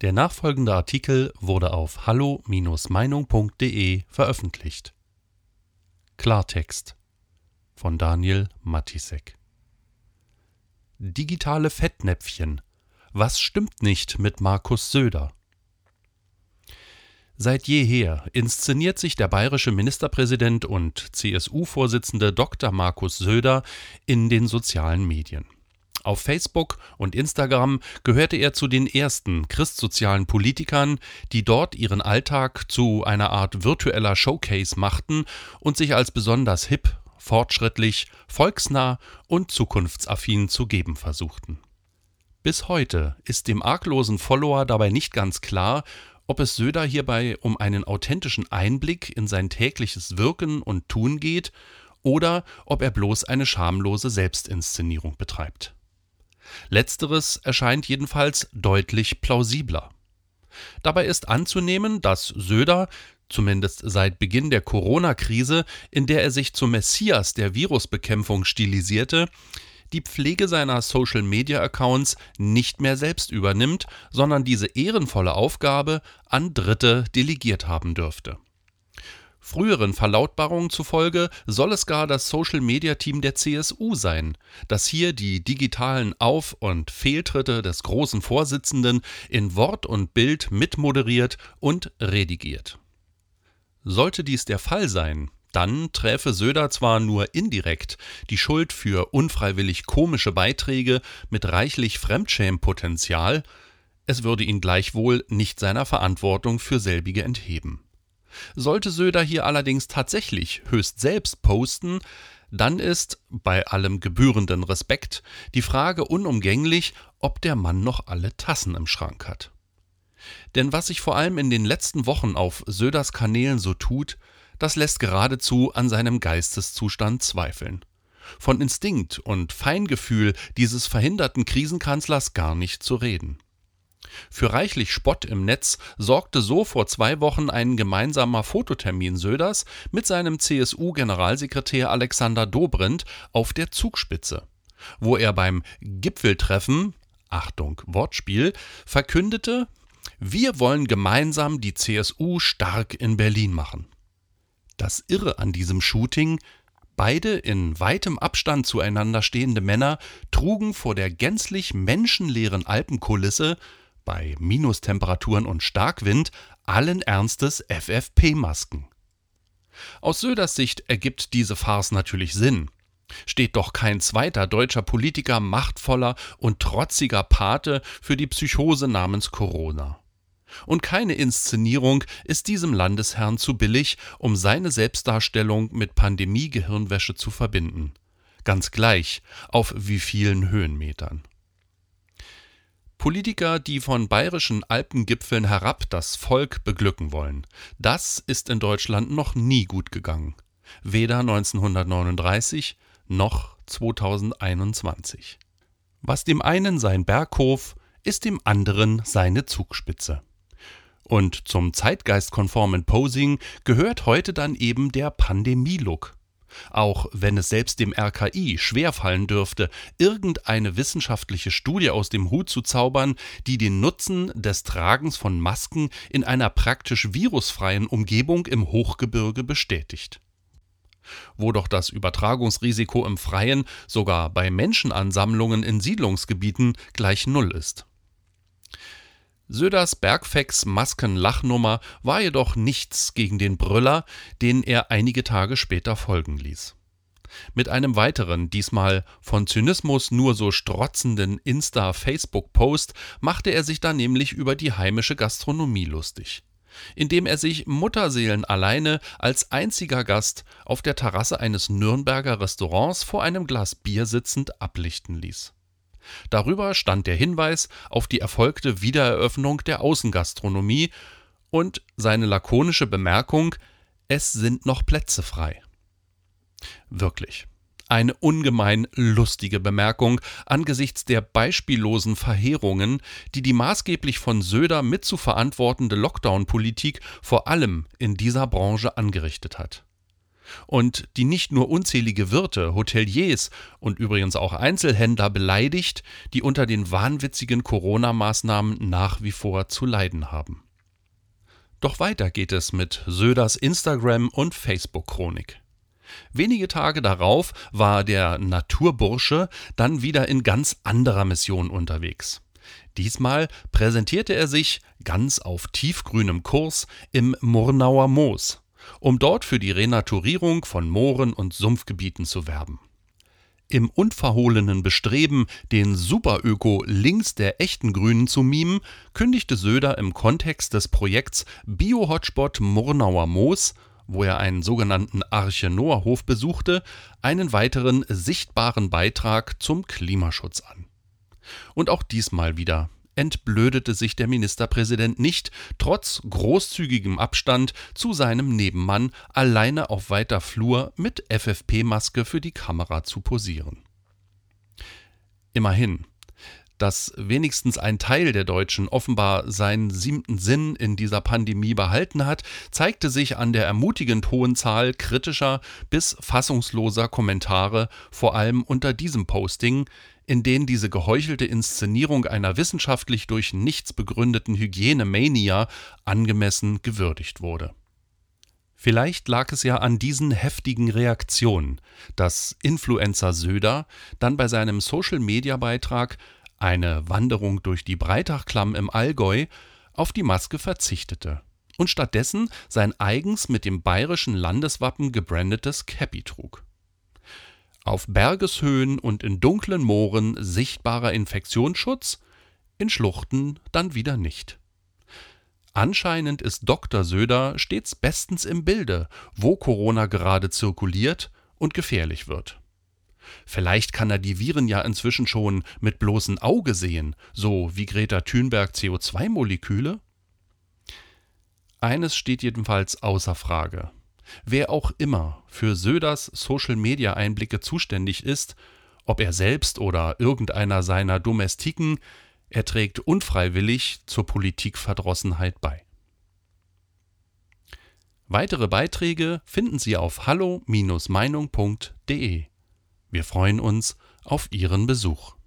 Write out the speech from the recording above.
Der nachfolgende Artikel wurde auf hallo-meinung.de veröffentlicht. Klartext von Daniel Matisek Digitale Fettnäpfchen. Was stimmt nicht mit Markus Söder? Seit jeher inszeniert sich der bayerische Ministerpräsident und CSU-Vorsitzende Dr. Markus Söder in den sozialen Medien. Auf Facebook und Instagram gehörte er zu den ersten christsozialen Politikern, die dort ihren Alltag zu einer Art virtueller Showcase machten und sich als besonders hip, fortschrittlich, volksnah und zukunftsaffin zu geben versuchten. Bis heute ist dem arglosen Follower dabei nicht ganz klar, ob es Söder hierbei um einen authentischen Einblick in sein tägliches Wirken und Tun geht oder ob er bloß eine schamlose Selbstinszenierung betreibt. Letzteres erscheint jedenfalls deutlich plausibler. Dabei ist anzunehmen, dass Söder, zumindest seit Beginn der Corona-Krise, in der er sich zum Messias der Virusbekämpfung stilisierte, die Pflege seiner Social-Media-Accounts nicht mehr selbst übernimmt, sondern diese ehrenvolle Aufgabe an Dritte delegiert haben dürfte. Früheren Verlautbarungen zufolge soll es gar das Social-Media-Team der CSU sein, das hier die digitalen Auf- und Fehltritte des großen Vorsitzenden in Wort und Bild mitmoderiert und redigiert. Sollte dies der Fall sein, dann träfe Söder zwar nur indirekt die Schuld für unfreiwillig komische Beiträge mit reichlich Fremdschämpotenzial, es würde ihn gleichwohl nicht seiner Verantwortung für selbige entheben. Sollte Söder hier allerdings tatsächlich höchst selbst posten, dann ist, bei allem gebührenden Respekt, die Frage unumgänglich, ob der Mann noch alle Tassen im Schrank hat. Denn was sich vor allem in den letzten Wochen auf Söders Kanälen so tut, das lässt geradezu an seinem Geisteszustand zweifeln. Von Instinkt und Feingefühl dieses verhinderten Krisenkanzlers gar nicht zu reden. Für reichlich Spott im Netz sorgte so vor zwei Wochen ein gemeinsamer Fototermin Söders mit seinem CSU-Generalsekretär Alexander Dobrindt auf der Zugspitze, wo er beim Gipfeltreffen Achtung, Wortspiel, verkündete, wir wollen gemeinsam die CSU stark in Berlin machen. Das Irre an diesem Shooting, beide in weitem Abstand zueinander stehende Männer trugen vor der gänzlich menschenleeren Alpenkulisse bei Minustemperaturen und Starkwind allen Ernstes FFP-Masken. Aus Söders Sicht ergibt diese Farce natürlich Sinn. Steht doch kein zweiter deutscher Politiker machtvoller und trotziger Pate für die Psychose namens Corona. Und keine Inszenierung ist diesem Landesherrn zu billig, um seine Selbstdarstellung mit Pandemie-Gehirnwäsche zu verbinden. Ganz gleich, auf wie vielen Höhenmetern. Politiker, die von bayerischen Alpengipfeln herab das Volk beglücken wollen. Das ist in Deutschland noch nie gut gegangen. Weder 1939 noch 2021. Was dem einen sein Berghof, ist dem anderen seine Zugspitze. Und zum zeitgeistkonformen Posing gehört heute dann eben der Pandemie-Look. Auch wenn es selbst dem RKI schwerfallen dürfte, irgendeine wissenschaftliche Studie aus dem Hut zu zaubern, die den Nutzen des Tragens von Masken in einer praktisch virusfreien Umgebung im Hochgebirge bestätigt. Wo doch das Übertragungsrisiko im Freien sogar bei Menschenansammlungen in Siedlungsgebieten gleich Null ist. Söders Bergfex Maskenlachnummer war jedoch nichts gegen den Brüller, den er einige Tage später folgen ließ. Mit einem weiteren, diesmal von Zynismus nur so strotzenden Insta-Facebook-Post machte er sich dann nämlich über die heimische Gastronomie lustig, indem er sich Mutterseelen alleine als einziger Gast auf der Terrasse eines Nürnberger Restaurants vor einem Glas Bier sitzend ablichten ließ. Darüber stand der Hinweis auf die erfolgte Wiedereröffnung der Außengastronomie und seine lakonische Bemerkung, es sind noch Plätze frei. Wirklich. Eine ungemein lustige Bemerkung angesichts der beispiellosen Verheerungen, die die maßgeblich von Söder mitzuverantwortende Lockdown-Politik vor allem in dieser Branche angerichtet hat. Und die nicht nur unzählige Wirte, Hoteliers und übrigens auch Einzelhändler beleidigt, die unter den wahnwitzigen Corona-Maßnahmen nach wie vor zu leiden haben. Doch weiter geht es mit Söders Instagram- und Facebook-Chronik. Wenige Tage darauf war der Naturbursche dann wieder in ganz anderer Mission unterwegs. Diesmal präsentierte er sich ganz auf tiefgrünem Kurs im Murnauer Moos, um dort für die Renaturierung von Mooren und Sumpfgebieten zu werben. Im unverhohlenen Bestreben, den Superöko links der echten Grünen zu mimen, kündigte Söder im Kontext des Projekts Bio-Hotspot Murnauer Moos, wo er einen sogenannten Arche Noah Hof besuchte, einen weiteren sichtbaren Beitrag zum Klimaschutz an. Und auch diesmal wieder entblödete sich der Ministerpräsident nicht, trotz großzügigem Abstand zu seinem Nebenmann alleine auf weiter Flur mit FFP-Maske für die Kamera zu posieren. Immerhin, dass wenigstens ein Teil der Deutschen offenbar seinen siebten Sinn in dieser Pandemie behalten hat, zeigte sich an der ermutigend hohen Zahl kritischer bis fassungsloser Kommentare, vor allem unter diesem Posting, in denen diese geheuchelte Inszenierung einer wissenschaftlich durch nichts begründeten Hygienemania angemessen gewürdigt wurde. Vielleicht lag es ja an diesen heftigen Reaktionen, dass Influencer Söder dann bei seinem Social-Media-Beitrag eine Wanderung durch die Breitachklamm im Allgäu auf die Maske verzichtete und stattdessen sein eigens mit dem bayerischen Landeswappen gebrandetes Cappy trug auf Bergeshöhen und in dunklen Mooren sichtbarer Infektionsschutz, in Schluchten dann wieder nicht. Anscheinend ist Dr. Söder stets bestens im Bilde, wo Corona gerade zirkuliert und gefährlich wird. Vielleicht kann er die Viren ja inzwischen schon mit bloßem Auge sehen, so wie Greta Thunberg CO2-Moleküle? Eines steht jedenfalls außer Frage. Wer auch immer für Söders Social-Media-Einblicke zuständig ist, ob er selbst oder irgendeiner seiner Domestiken, er trägt unfreiwillig zur Politikverdrossenheit bei. Weitere Beiträge finden Sie auf hallo-meinung.de. Wir freuen uns auf Ihren Besuch.